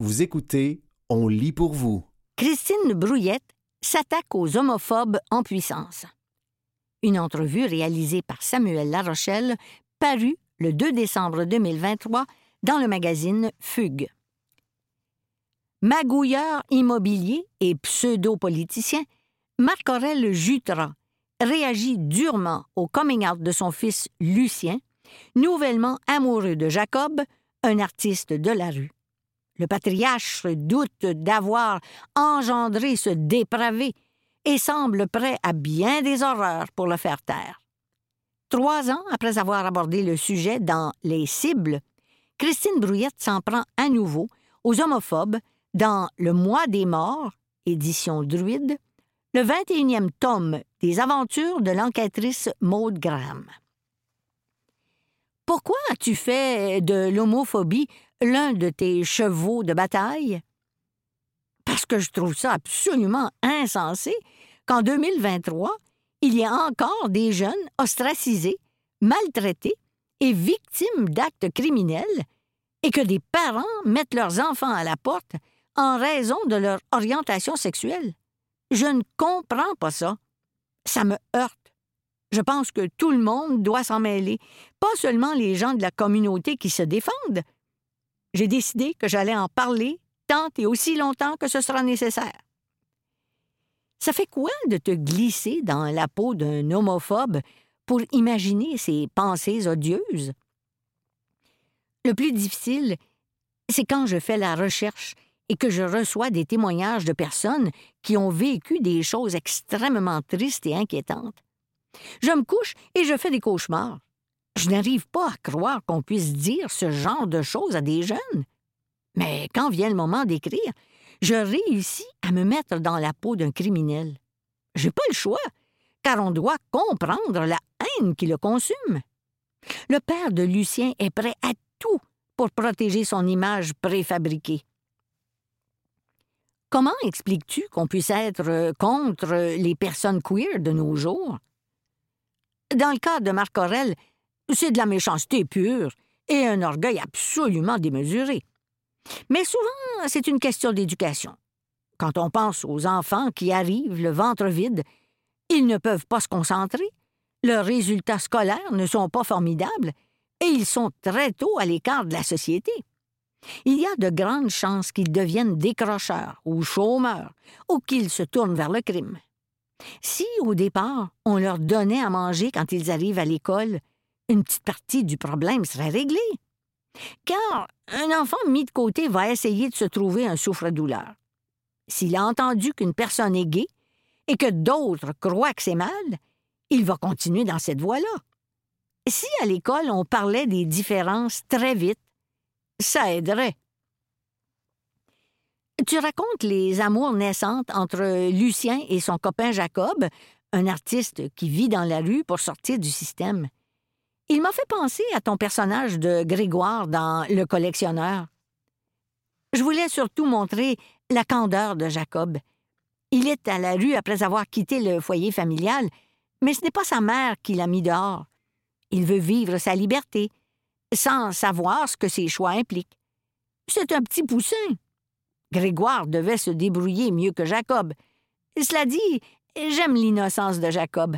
Vous écoutez On lit pour vous. Christine Brouillette s'attaque aux homophobes en puissance. Une entrevue réalisée par Samuel Larochelle parue le 2 décembre 2023 dans le magazine Fugue. Magouilleur immobilier et pseudo-politicien, Marc-Aurel Jutra réagit durement au coming out de son fils Lucien, nouvellement amoureux de Jacob, un artiste de la rue. Le patriarche doute d'avoir engendré ce dépravé et semble prêt à bien des horreurs pour le faire taire. Trois ans après avoir abordé le sujet dans Les cibles, Christine Brouillette s'en prend à nouveau aux homophobes dans Le Mois des morts, édition Druide, le 21e tome des aventures de l'enquêtrice Maud Graham. Pourquoi as-tu fait de l'homophobie l'un de tes chevaux de bataille? Parce que je trouve ça absolument insensé qu'en 2023, il y a encore des jeunes ostracisés, maltraités et victimes d'actes criminels et que des parents mettent leurs enfants à la porte en raison de leur orientation sexuelle. Je ne comprends pas ça. Ça me heurte. Je pense que tout le monde doit s'en mêler, pas seulement les gens de la communauté qui se défendent. J'ai décidé que j'allais en parler tant et aussi longtemps que ce sera nécessaire. Ça fait quoi de te glisser dans la peau d'un homophobe pour imaginer ses pensées odieuses? Le plus difficile, c'est quand je fais la recherche et que je reçois des témoignages de personnes qui ont vécu des choses extrêmement tristes et inquiétantes. Je me couche et je fais des cauchemars. Je n'arrive pas à croire qu'on puisse dire ce genre de choses à des jeunes. Mais quand vient le moment d'écrire, je réussis à me mettre dans la peau d'un criminel. J'ai pas le choix, car on doit comprendre la haine qui le consume. Le père de Lucien est prêt à tout pour protéger son image préfabriquée. Comment expliques-tu qu'on puisse être contre les personnes queer de nos jours? Dans le cas de Marc Aurel, c'est de la méchanceté pure et un orgueil absolument démesuré. Mais souvent, c'est une question d'éducation. Quand on pense aux enfants qui arrivent le ventre vide, ils ne peuvent pas se concentrer, leurs résultats scolaires ne sont pas formidables, et ils sont très tôt à l'écart de la société. Il y a de grandes chances qu'ils deviennent décrocheurs ou chômeurs, ou qu'ils se tournent vers le crime. Si, au départ, on leur donnait à manger quand ils arrivent à l'école, une petite partie du problème serait réglée. Car un enfant mis de côté va essayer de se trouver un souffre-douleur. S'il a entendu qu'une personne est gay et que d'autres croient que c'est mal, il va continuer dans cette voie-là. Si à l'école on parlait des différences très vite, ça aiderait. Tu racontes les amours naissantes entre Lucien et son copain Jacob, un artiste qui vit dans la rue pour sortir du système. Il m'a fait penser à ton personnage de Grégoire dans Le collectionneur. Je voulais surtout montrer la candeur de Jacob. Il est à la rue après avoir quitté le foyer familial, mais ce n'est pas sa mère qui l'a mis dehors. Il veut vivre sa liberté, sans savoir ce que ses choix impliquent. C'est un petit poussin. Grégoire devait se débrouiller mieux que Jacob. Cela dit, j'aime l'innocence de Jacob.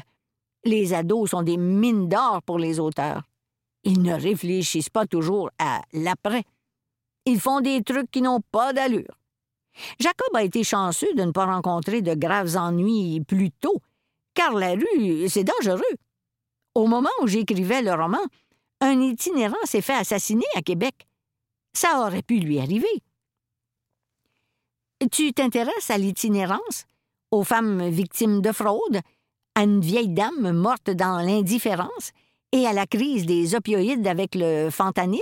Les ados sont des mines d'or pour les auteurs. Ils ne réfléchissent pas toujours à l'après. Ils font des trucs qui n'ont pas d'allure. Jacob a été chanceux de ne pas rencontrer de graves ennuis plus tôt, car la rue, c'est dangereux. Au moment où j'écrivais le roman, un itinérant s'est fait assassiner à Québec. Ça aurait pu lui arriver. Tu t'intéresses à l'itinérance, aux femmes victimes de fraude, à une vieille dame morte dans l'indifférence et à la crise des opioïdes avec le fentanyl?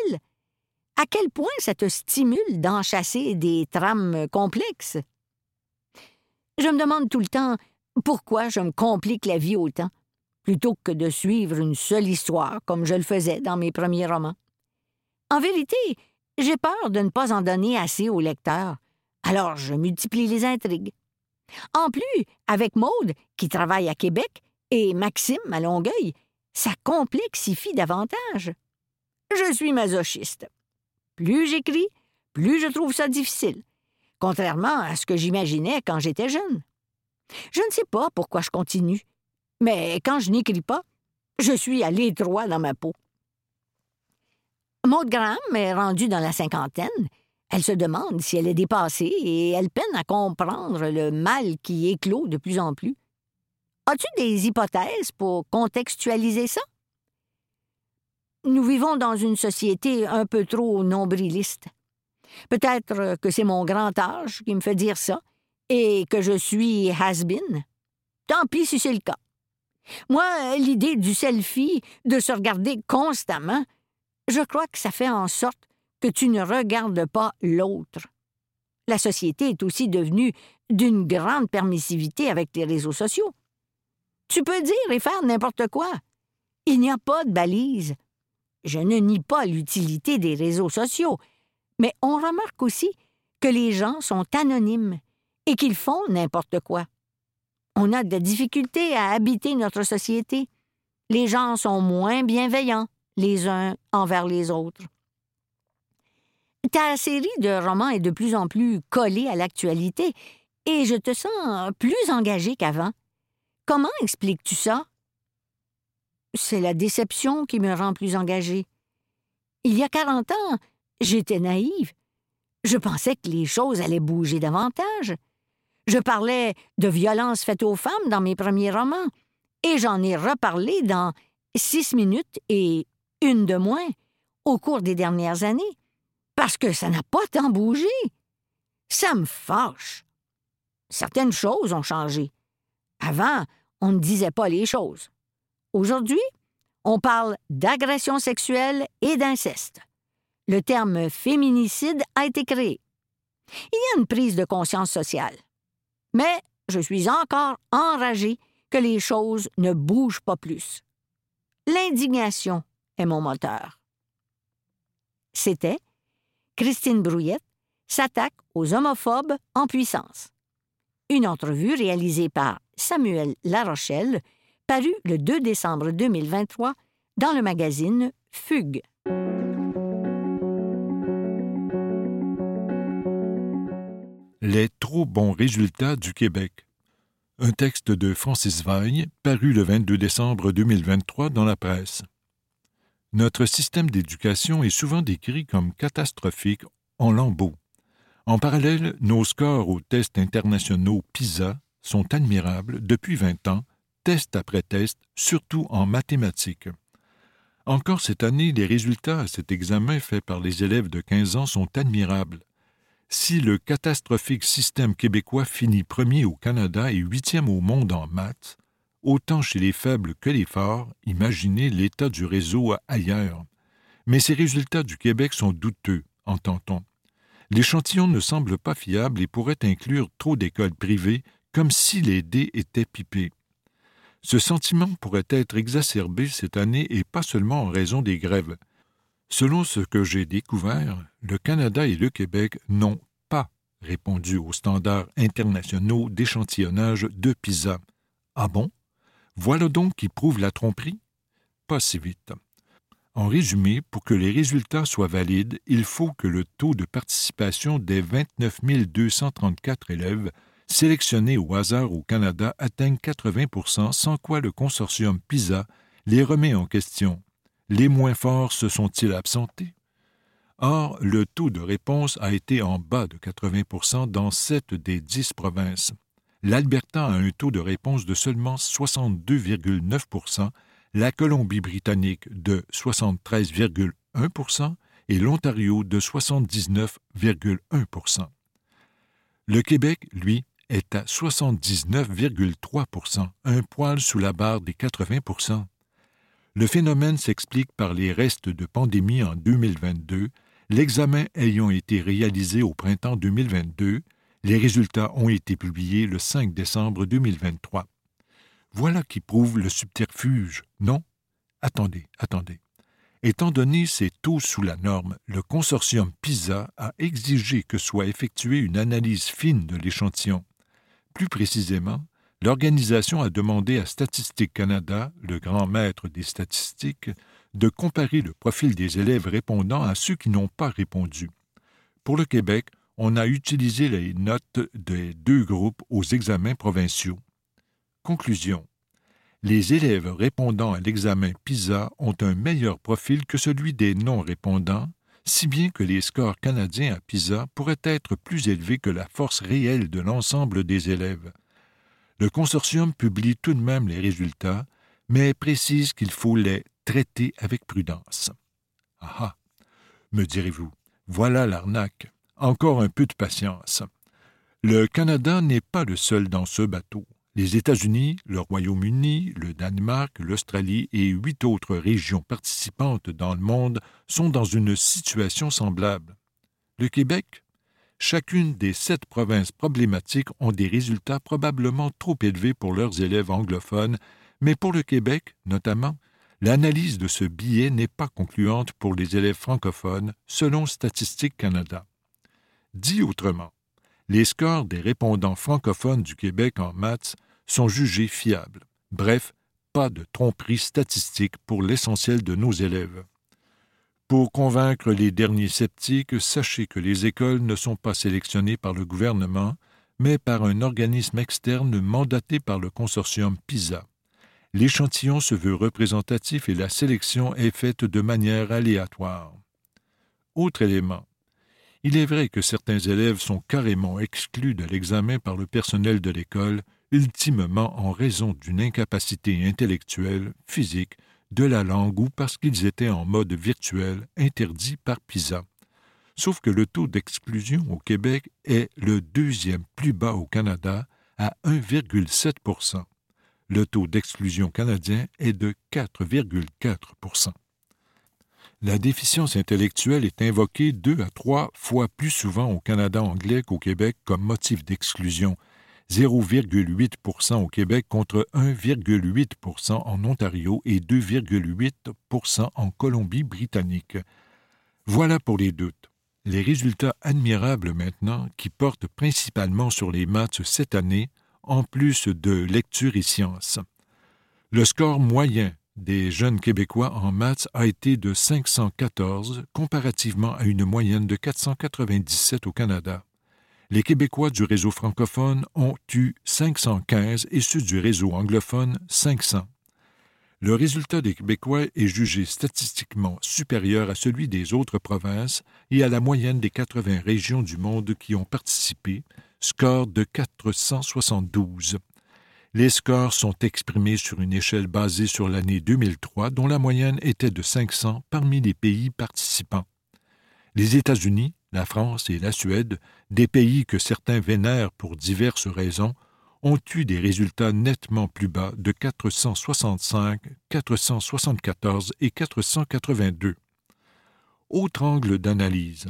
À quel point ça te stimule d'enchasser des trames complexes? Je me demande tout le temps pourquoi je me complique la vie autant, plutôt que de suivre une seule histoire comme je le faisais dans mes premiers romans. En vérité, j'ai peur de ne pas en donner assez au lecteur, alors je multiplie les intrigues. En plus, avec Maude, qui travaille à Québec, et Maxime à Longueuil, ça complexifie davantage. Je suis masochiste. Plus j'écris, plus je trouve ça difficile, contrairement à ce que j'imaginais quand j'étais jeune. Je ne sais pas pourquoi je continue, mais quand je n'écris pas, je suis à l'étroit dans ma peau. Maud Graham est rendue dans la cinquantaine. Elle se demande si elle est dépassée et elle peine à comprendre le mal qui éclot de plus en plus. As-tu des hypothèses pour contextualiser ça? Nous vivons dans une société un peu trop nombriliste. Peut-être que c'est mon grand âge qui me fait dire ça et que je suis has-been. Tant pis si c'est le cas. Moi, l'idée du selfie, de se regarder constamment, je crois que ça fait en sorte que tu ne regardes pas l'autre. La société est aussi devenue d'une grande permissivité avec les réseaux sociaux. Tu peux dire et faire n'importe quoi. Il n'y a pas de balise. Je ne nie pas l'utilité des réseaux sociaux, mais on remarque aussi que les gens sont anonymes et qu'ils font n'importe quoi. On a de difficultés à habiter notre société. Les gens sont moins bienveillants les uns envers les autres. Ta série de romans est de plus en plus collée à l'actualité et je te sens plus engagé qu'avant. Comment expliques-tu ça? C'est la déception qui me rend plus engagée. Il y a quarante ans, j'étais naïve. Je pensais que les choses allaient bouger davantage. Je parlais de violences faites aux femmes dans mes premiers romans, et j'en ai reparlé dans Six minutes et une de moins au cours des dernières années parce que ça n'a pas tant bougé. Ça me fâche. Certaines choses ont changé. Avant, on ne disait pas les choses. Aujourd'hui, on parle d'agression sexuelle et d'inceste. Le terme féminicide a été créé. Il y a une prise de conscience sociale. Mais je suis encore enragé que les choses ne bougent pas plus. L'indignation est mon moteur. C'était Christine Brouillette s'attaque aux homophobes en puissance. Une entrevue réalisée par Samuel Larochelle, parue le 2 décembre 2023 dans le magazine Fugue. Les trop bons résultats du Québec. Un texte de Francis Vaille, paru le 22 décembre 2023 dans la presse. Notre système d'éducation est souvent décrit comme catastrophique en lambeaux. En parallèle, nos scores aux tests internationaux PISA sont admirables depuis 20 ans, test après test, surtout en mathématiques. Encore cette année, les résultats à cet examen fait par les élèves de 15 ans sont admirables. Si le catastrophique système québécois finit premier au Canada et huitième au monde en maths, autant chez les faibles que les forts, imaginez l'état du réseau ailleurs. Mais ces résultats du Québec sont douteux, entend-on. L'échantillon ne semble pas fiable et pourrait inclure trop d'écoles privées, comme si les dés étaient pipés. Ce sentiment pourrait être exacerbé cette année et pas seulement en raison des grèves. Selon ce que j'ai découvert, le Canada et le Québec n'ont pas répondu aux standards internationaux d'échantillonnage de PISA. Ah bon? Voilà donc qui prouve la tromperie? Pas si vite. En résumé, pour que les résultats soient valides, il faut que le taux de participation des 29 234 élèves sélectionnés au hasard au Canada atteigne 80% sans quoi le consortium PISA les remet en question. Les moins forts se sont-ils absentés? Or, le taux de réponse a été en bas de 80% dans sept des dix provinces l'Alberta a un taux de réponse de seulement 62,9% la Colombie-Britannique de 73,1% et l'Ontario de 79,1% Le Québec, lui, est à 79,3% un poil sous la barre des 80% Le phénomène s'explique par les restes de pandémie en 2022, l'examen ayant été réalisé au printemps 2022 les résultats ont été publiés le 5 décembre 2023. Voilà qui prouve le subterfuge, non? Attendez, attendez. Étant donné ces taux sous la norme, le consortium PISA a exigé que soit effectuée une analyse fine de l'échantillon. Plus précisément, l'organisation a demandé à Statistique Canada, le grand maître des statistiques, de comparer le profil des élèves répondant à ceux qui n'ont pas répondu. Pour le Québec, on a utilisé les notes des deux groupes aux examens provinciaux. Conclusion. Les élèves répondant à l'examen PISA ont un meilleur profil que celui des non-répondants, si bien que les scores canadiens à PISA pourraient être plus élevés que la force réelle de l'ensemble des élèves. Le consortium publie tout de même les résultats, mais précise qu'il faut les traiter avec prudence. Ah ah, me direz-vous, voilà l'arnaque. Encore un peu de patience. Le Canada n'est pas le seul dans ce bateau. Les États-Unis, le Royaume-Uni, le Danemark, l'Australie et huit autres régions participantes dans le monde sont dans une situation semblable. Le Québec? Chacune des sept provinces problématiques ont des résultats probablement trop élevés pour leurs élèves anglophones, mais pour le Québec, notamment, l'analyse de ce billet n'est pas concluante pour les élèves francophones, selon Statistique Canada. Dit autrement, les scores des répondants francophones du Québec en maths sont jugés fiables. Bref, pas de tromperie statistique pour l'essentiel de nos élèves. Pour convaincre les derniers sceptiques, sachez que les écoles ne sont pas sélectionnées par le gouvernement, mais par un organisme externe mandaté par le consortium PISA. L'échantillon se veut représentatif et la sélection est faite de manière aléatoire. Autre élément. Il est vrai que certains élèves sont carrément exclus de l'examen par le personnel de l'école, ultimement en raison d'une incapacité intellectuelle, physique de la langue ou parce qu'ils étaient en mode virtuel interdit par PISA. Sauf que le taux d'exclusion au Québec est le deuxième plus bas au Canada à 1,7% Le taux d'exclusion canadien est de 4,4 La déficience intellectuelle est invoquée deux à trois fois plus souvent au Canada anglais qu'au Québec comme motif d'exclusion, 0,8% au Québec contre 1,8% en Ontario et 2,8% en Colombie-Britannique. Voilà pour les doutes. Les résultats admirables maintenant qui portent principalement sur les maths cette année, en plus de lecture et sciences. Le score moyen des jeunes Québécois en maths a été de 514 comparativement à une moyenne de 497 au Canada. Les Québécois du réseau francophone ont eu 515 et ceux du réseau anglophone 500. Le résultat des Québécois est jugé statistiquement supérieur à celui des autres provinces et à la moyenne des 80 régions du monde qui ont participé, score de 472. Les scores sont exprimés sur une échelle basée sur l'année 2003 dont la moyenne était de 500 parmi les pays participants. Les États-Unis, la France et la Suède, des pays que certains vénèrent pour diverses raisons, ont eu des résultats nettement plus bas de 465, 474 et 482. Autre angle d'analyse.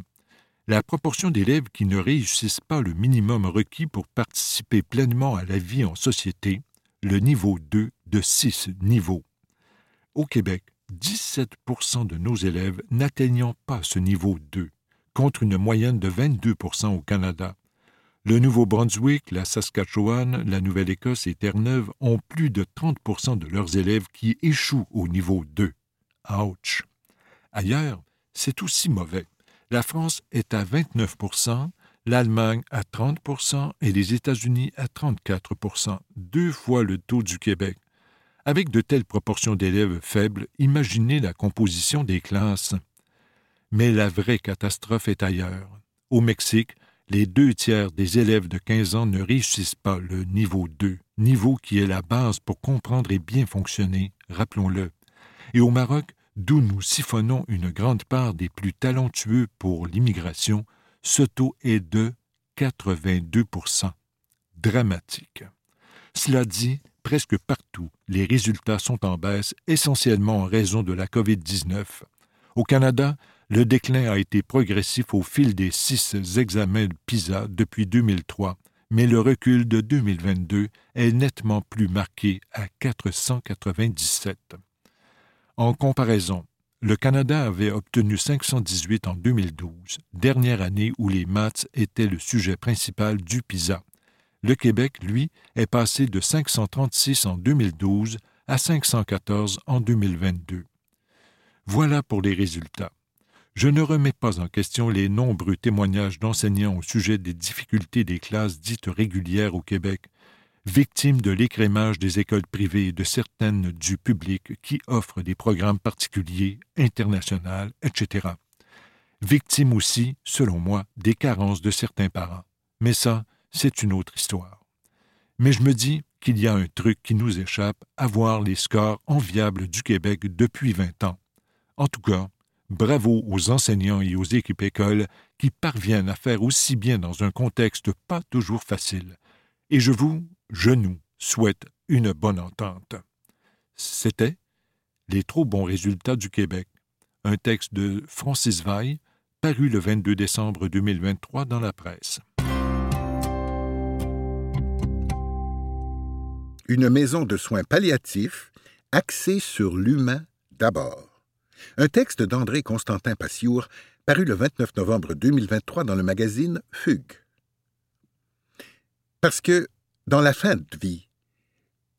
La proportion d'élèves qui ne réussissent pas le minimum requis pour participer pleinement à la vie en société, le niveau 2 de 6 niveaux. Au Québec, 17% de nos élèves n'atteignant pas ce niveau 2 contre une moyenne de 22% au Canada. Le Nouveau-Brunswick, la Saskatchewan, la Nouvelle-Écosse et Terre-Neuve ont plus de 30% de leurs élèves qui échouent au niveau 2. Ouch! Ailleurs, c'est aussi mauvais. La France est à 29% l'Allemagne à 30% et les États-Unis à 34% deux fois le taux du Québec. Avec de telles proportions d'élèves faibles, imaginez la composition des classes. Mais la vraie catastrophe est ailleurs. Au Mexique, les deux tiers des élèves de 15 ans ne réussissent pas le niveau 2, niveau qui est la base pour comprendre et bien fonctionner, rappelons-le. Et au Maroc, d'où nous siphonnons une grande part des plus talentueux pour l'immigration, ce taux est de 82% Dramatique. Cela dit, presque partout, les résultats sont en baisse, essentiellement en raison de la COVID-19. Au Canada, le déclin a été progressif au fil des six examens PISA depuis 2003, mais le recul de 2022 est nettement plus marqué à 497. En comparaison, le Canada avait obtenu 518 en 2012, dernière année où les maths étaient le sujet principal du PISA. Le Québec, lui, est passé de 536 en 2012 à 514 en 2022. Voilà pour les résultats. Je ne remets pas en question les nombreux témoignages d'enseignants au sujet des difficultés des classes dites régulières au Québec, victimes de l'écrémage des écoles privées et de certaines du public qui offrent des programmes particuliers, internationaux, etc. Victimes aussi, selon moi, des carences de certains parents. Mais ça, c'est une autre histoire. Mais je me dis qu'il y a un truc qui nous échappe à voir les scores enviables du Québec depuis vingt ans. En tout cas, bravo aux enseignants et aux équipes écoles qui parviennent à faire aussi bien dans un contexte pas toujours facile. Et je vous, je nous, souhaite une bonne entente. C'était Les trop bons résultats du Québec, un texte de Francis Vaille, paru le 22 décembre 2023 dans la presse. Une maison de soins palliatifs axée sur l'humain d'abord. Un texte d'André Constantin Passiour, paru le 29 novembre 2023 dans le magazine Fugue. Parce que, dans la fin de vie,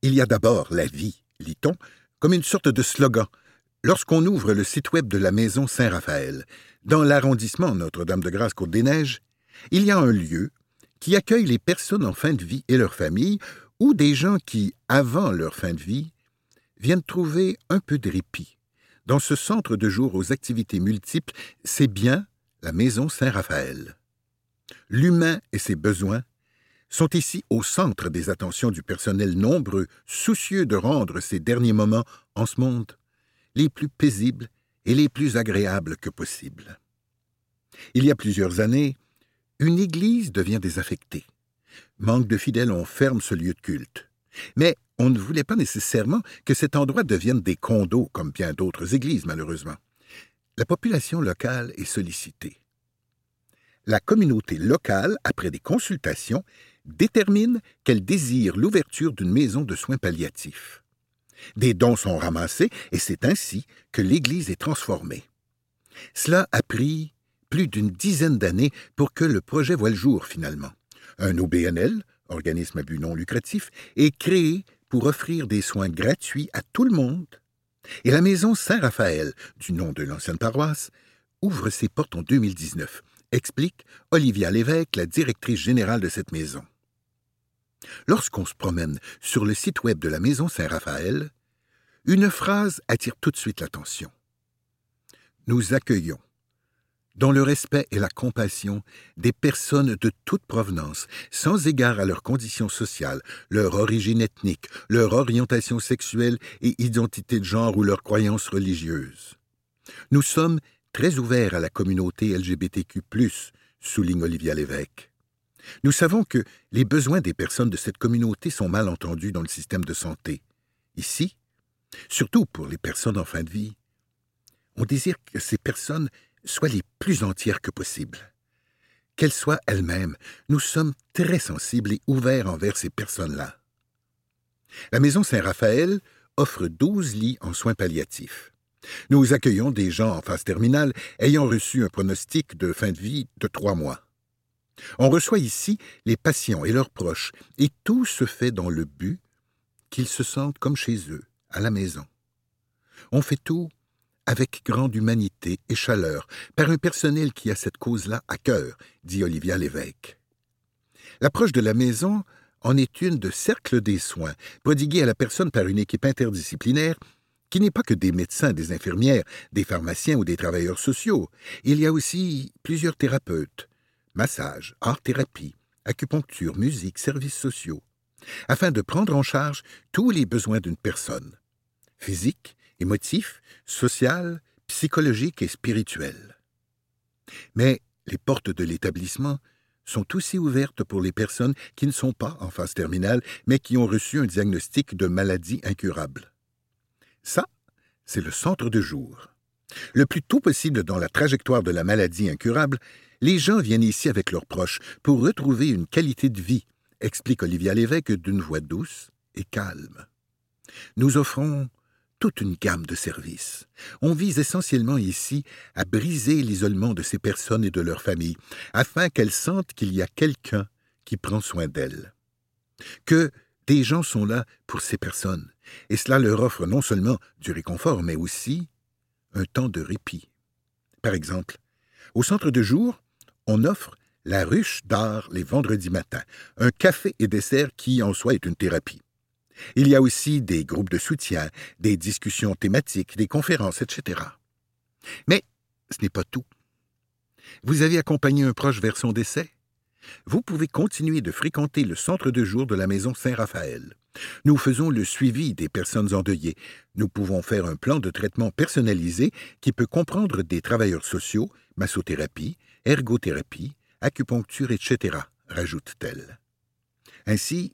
il y a d'abord la vie, lit-on, comme une sorte de slogan, lorsqu'on ouvre le site web de la maison Saint-Raphaël. Dans l'arrondissement Notre-Dame-de-Grâce-Côte-des-Neiges, il y a un lieu qui accueille les personnes en fin de vie et leurs familles, ou des gens qui, avant leur fin de vie, viennent trouver un peu de répit. Dans ce centre de jour aux activités multiples, c'est bien la maison Saint-Raphaël. L'humain et ses besoins sont ici au centre des attentions du personnel nombreux, soucieux de rendre ces derniers moments en ce monde les plus paisibles et les plus agréables que possible. Il y a plusieurs années, une église devient désaffectée. Manque de fidèles, on ferme ce lieu de culte. Mais on ne voulait pas nécessairement que cet endroit devienne des condos comme bien d'autres églises, malheureusement. La population locale est sollicitée. La communauté locale, après des consultations, détermine qu'elle désire l'ouverture d'une maison de soins palliatifs. Des dons sont ramassés et c'est ainsi que l'Église est transformée. Cela a pris plus d'une dizaine d'années pour que le projet voie le jour finalement. Un OBNL, organisme à but non lucratif, est créé pour offrir des soins gratuits à tout le monde. Et la maison Saint-Raphaël, du nom de l'ancienne paroisse, ouvre ses portes en 2019, explique Olivia Lévesque, la directrice générale de cette maison. Lorsqu'on se promène sur le site web de la Maison Saint-Raphaël, une phrase attire tout de suite l'attention. Nous accueillons, dans le respect et la compassion, des personnes de toute provenance, sans égard à leurs conditions sociales, leur origine ethnique, leur orientation sexuelle et identité de genre ou leurs croyances religieuses. Nous sommes très ouverts à la communauté LGBTQ, souligne Olivia Lévesque. Nous savons que les besoins des personnes de cette communauté sont mal entendus dans le système de santé. Ici, surtout pour les personnes en fin de vie, on désire que ces personnes soient les plus entières que possible. Qu'elles soient elles-mêmes, nous sommes très sensibles et ouverts envers ces personnes-là. La Maison Saint-Raphaël offre 12 lits en soins palliatifs. Nous accueillons des gens en phase terminale ayant reçu un pronostic de fin de vie de trois mois. On reçoit ici les patients et leurs proches, et tout se fait dans le but qu'ils se sentent comme chez eux, à la maison. On fait tout avec grande humanité et chaleur, par un personnel qui a cette cause-là à cœur, dit Olivia Lévesque. L'approche de la maison en est une de cercle des soins, prodiguée à la personne par une équipe interdisciplinaire qui n'est pas que des médecins, des infirmières, des pharmaciens ou des travailleurs sociaux. Il y a aussi plusieurs thérapeutes, massage, art-thérapie, acupuncture, musique, services sociaux, afin de prendre en charge tous les besoins d'une personne, physique, émotif, social, psychologique et spirituel. Mais les portes de l'établissement sont aussi ouvertes pour les personnes qui ne sont pas en phase terminale, mais qui ont reçu un diagnostic de maladie incurable. Ça, c'est le centre de jour. Le plus tôt possible dans la trajectoire de la maladie incurable, les gens viennent ici avec leurs proches pour retrouver une qualité de vie, explique Olivia Lévesque d'une voix douce et calme. Nous offrons toute une gamme de services. On vise essentiellement ici à briser l'isolement de ces personnes et de leurs familles, afin qu'elles sentent qu'il y a quelqu'un qui prend soin d'elles. Que des gens sont là pour ces personnes, et cela leur offre non seulement du réconfort, mais aussi un temps de répit. Par exemple, au centre de jour, on offre la ruche d'art les vendredis matins, un café et dessert qui en soi est une thérapie. Il y a aussi des groupes de soutien, des discussions thématiques, des conférences, etc. Mais ce n'est pas tout. Vous avez accompagné un proche vers son décès? Vous pouvez continuer de fréquenter le centre de jour de la maison Saint-Raphaël. Nous faisons le suivi des personnes endeuillées. Nous pouvons faire un plan de traitement personnalisé qui peut comprendre des travailleurs sociaux, massothérapie, ergothérapie, acupuncture, etc., rajoute-t-elle. Ainsi,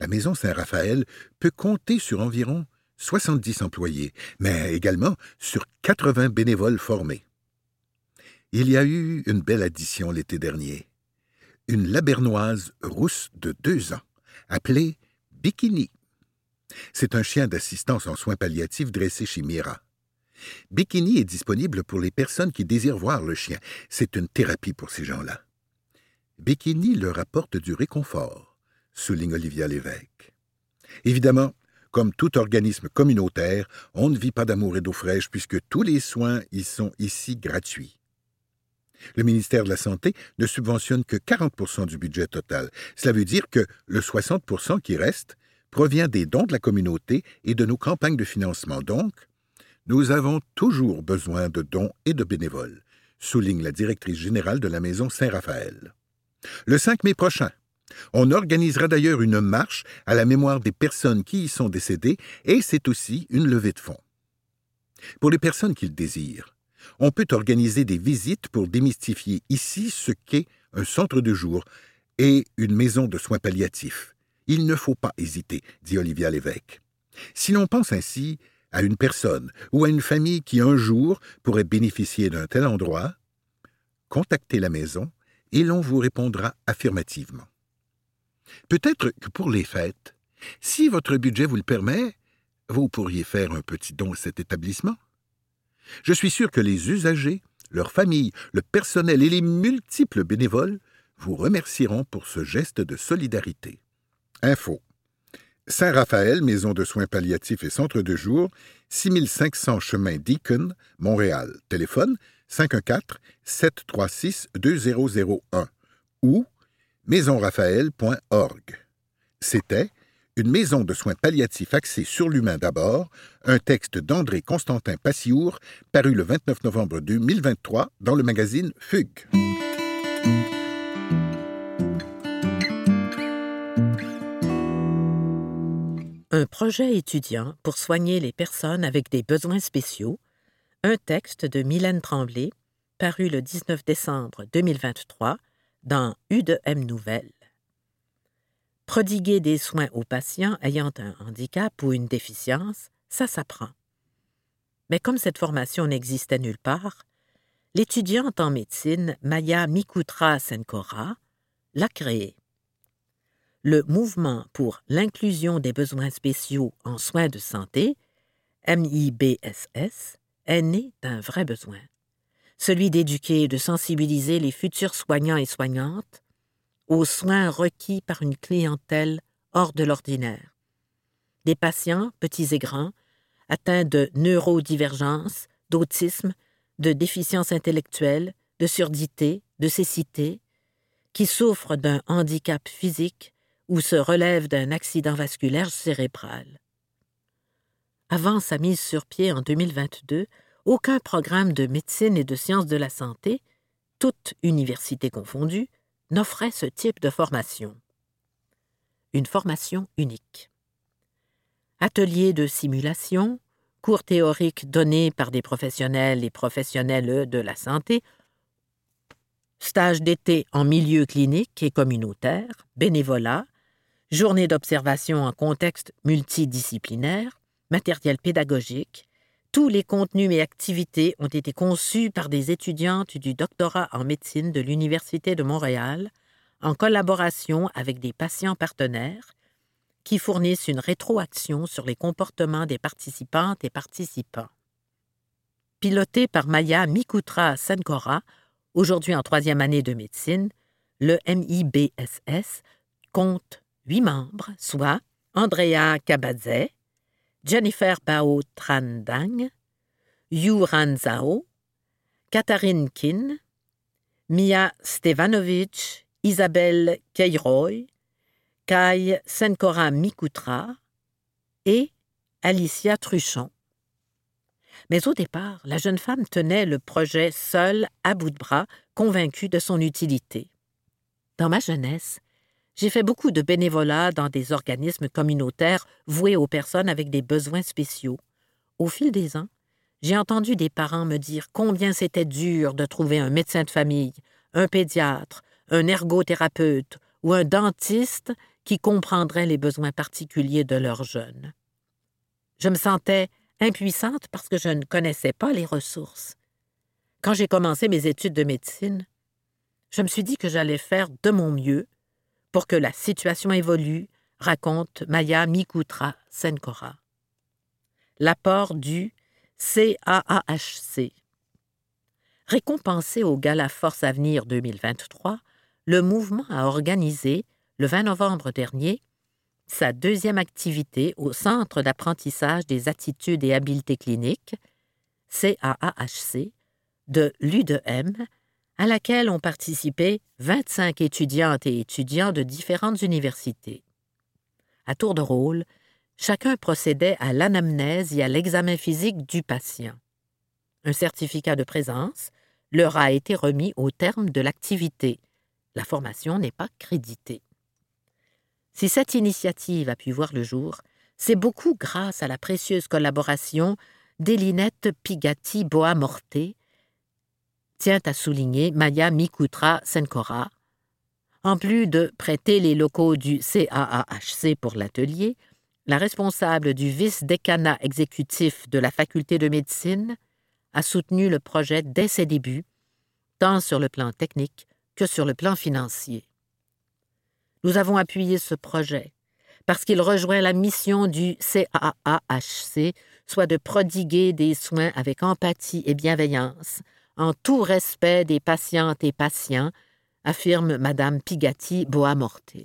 la Maison Saint-Raphaël peut compter sur environ 70 employés, mais également sur 80 bénévoles formés. Il y a eu une belle addition l'été dernier. Une labernoise rousse de deux ans, appelée Bikini. C'est un chien d'assistance en soins palliatifs dressé chez Mira. Bikini est disponible pour les personnes qui désirent voir le chien. C'est une thérapie pour ces gens-là. Bikini leur apporte du réconfort, souligne Olivia Lévesque. Évidemment, comme tout organisme communautaire, on ne vit pas d'amour et d'eau fraîche puisque tous les soins y sont ici gratuits. Le ministère de la Santé ne subventionne que 40% du budget total. Cela veut dire que le 60 qui reste provient des dons de la communauté et de nos campagnes de financement. Donc, nous avons toujours besoin de dons et de bénévoles, souligne la directrice générale de la Maison Saint-Raphaël. Le 5 mai prochain, on organisera d'ailleurs une marche à la mémoire des personnes qui y sont décédées et c'est aussi une levée de fonds. Pour les personnes qui le désirent, on peut organiser des visites pour démystifier ici ce qu'est un centre de jour et une maison de soins palliatifs. Il ne faut pas hésiter, dit Olivia Lévesque. Si l'on pense ainsi à une personne ou à une famille qui un jour pourrait bénéficier d'un tel endroit, contactez la maison et l'on vous répondra affirmativement. Peut-être que pour les fêtes, si votre budget vous le permet, vous pourriez faire un petit don à cet établissement. Je suis sûr que les usagers, leurs familles, le personnel et les multiples bénévoles vous remercieront pour ce geste de solidarité. Info. Saint-Raphaël, maison de soins palliatifs et centre de jour, 6500 chemin Deacon, Montréal. Téléphone 514-736-2001 ou maisonraphaël.org. C'était Une maison de soins palliatifs axée sur l'humain d'abord, un texte d'André Constantin Passiour, paru le 29 novembre 2023 dans le magazine Fugue. Un projet étudiant pour soigner les personnes avec des besoins spéciaux, un texte de Mylène Tremblay, paru le 19 décembre 2023 dans U de M Nouvelle. Prodiguer des soins aux patients ayant un handicap ou une déficience, ça s'apprend. Mais comme cette formation n'existait nulle part, l'étudiante en médecine Maya Mikutra Senkora l'a créée le Mouvement pour l'inclusion des besoins spéciaux en soins de santé, MIBSS, est né d'un vrai besoin, celui d'éduquer et de sensibiliser les futurs soignants et soignantes aux soins requis par une clientèle hors de l'ordinaire. Des patients, petits et grands, atteints de neurodivergence, d'autisme, de déficience intellectuelle, de surdité, de cécité, qui souffrent d'un handicap physique, ou se relève d'un accident vasculaire cérébral. Avant sa mise sur pied en 2022, aucun programme de médecine et de sciences de la santé, toutes universités confondues, n'offrait ce type de formation. Une formation unique. Ateliers de simulation, cours théoriques donnés par des professionnels et professionnels de la santé, stages d'été en milieu clinique et communautaire, bénévolat, journée d'observation en contexte multidisciplinaire, matériel pédagogique, tous les contenus et activités ont été conçus par des étudiantes du doctorat en médecine de l'Université de Montréal en collaboration avec des patients partenaires qui fournissent une rétroaction sur les comportements des participantes et participants. Piloté par Maya Mikutra Senkora, aujourd'hui en troisième année de médecine, le MIBSS compte huit membres, soit Andrea Kabadze, Jennifer Bao Trandang, Yu Ran Zhao, Katharine Kin, Mia Stevanovic, Isabelle Keiroy, Kai Senkora Mikutra et Alicia Truchon. Mais au départ, la jeune femme tenait le projet seule, à bout de bras, convaincue de son utilité. Dans ma jeunesse, j'ai fait beaucoup de bénévolat dans des organismes communautaires voués aux personnes avec des besoins spéciaux. Au fil des ans, j'ai entendu des parents me dire combien c'était dur de trouver un médecin de famille, un pédiatre, un ergothérapeute ou un dentiste qui comprendrait les besoins particuliers de leurs jeunes. Je me sentais impuissante parce que je ne connaissais pas les ressources. Quand j'ai commencé mes études de médecine, je me suis dit que j'allais faire de mon mieux pour que la situation évolue, raconte Maya Mikutra Senkora. L'apport du CAAHC. Récompensé au Gala Force Avenir 2023, le mouvement a organisé, le 20 novembre dernier, sa deuxième activité au Centre d'apprentissage des attitudes et habiletés cliniques, CAAHC, de l'UDM, à laquelle ont participé 25 étudiantes et étudiants de différentes universités. À tour de rôle, chacun procédait à l'anamnèse et à l'examen physique du patient. Un certificat de présence leur a été remis au terme de l'activité. La formation n'est pas créditée. Si cette initiative a pu voir le jour, c'est beaucoup grâce à la précieuse collaboration d'Elinette Pigatti Boamorté, tient à souligner Maya Mikutra Senkora. En plus de prêter les locaux du CAAHC pour l'atelier, la responsable du vice-décanat exécutif de la faculté de médecine a soutenu le projet dès ses débuts, tant sur le plan technique que sur le plan financier. Nous avons appuyé ce projet parce qu'il rejoint la mission du CAAHC, soit de prodiguer des soins avec empathie et bienveillance, en tout respect des patientes et patients, affirme Madame Pigatti Boamorte.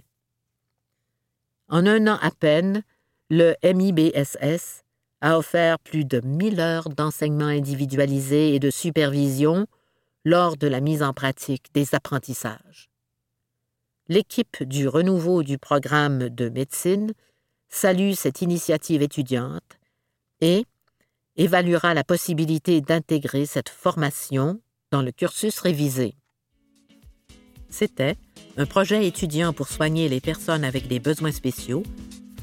En un an à peine, le MIBSS a offert plus de 1000 heures d'enseignement individualisé et de supervision lors de la mise en pratique des apprentissages l'équipe du renouveau du programme de médecine salue cette initiative étudiante et évaluera la possibilité d'intégrer cette formation dans le cursus révisé. C'était un projet étudiant pour soigner les personnes avec des besoins spéciaux,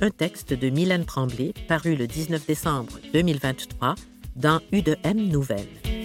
un texte de Mylène Tremblay paru le 19 décembre 2023 dans U2M Nouvelles.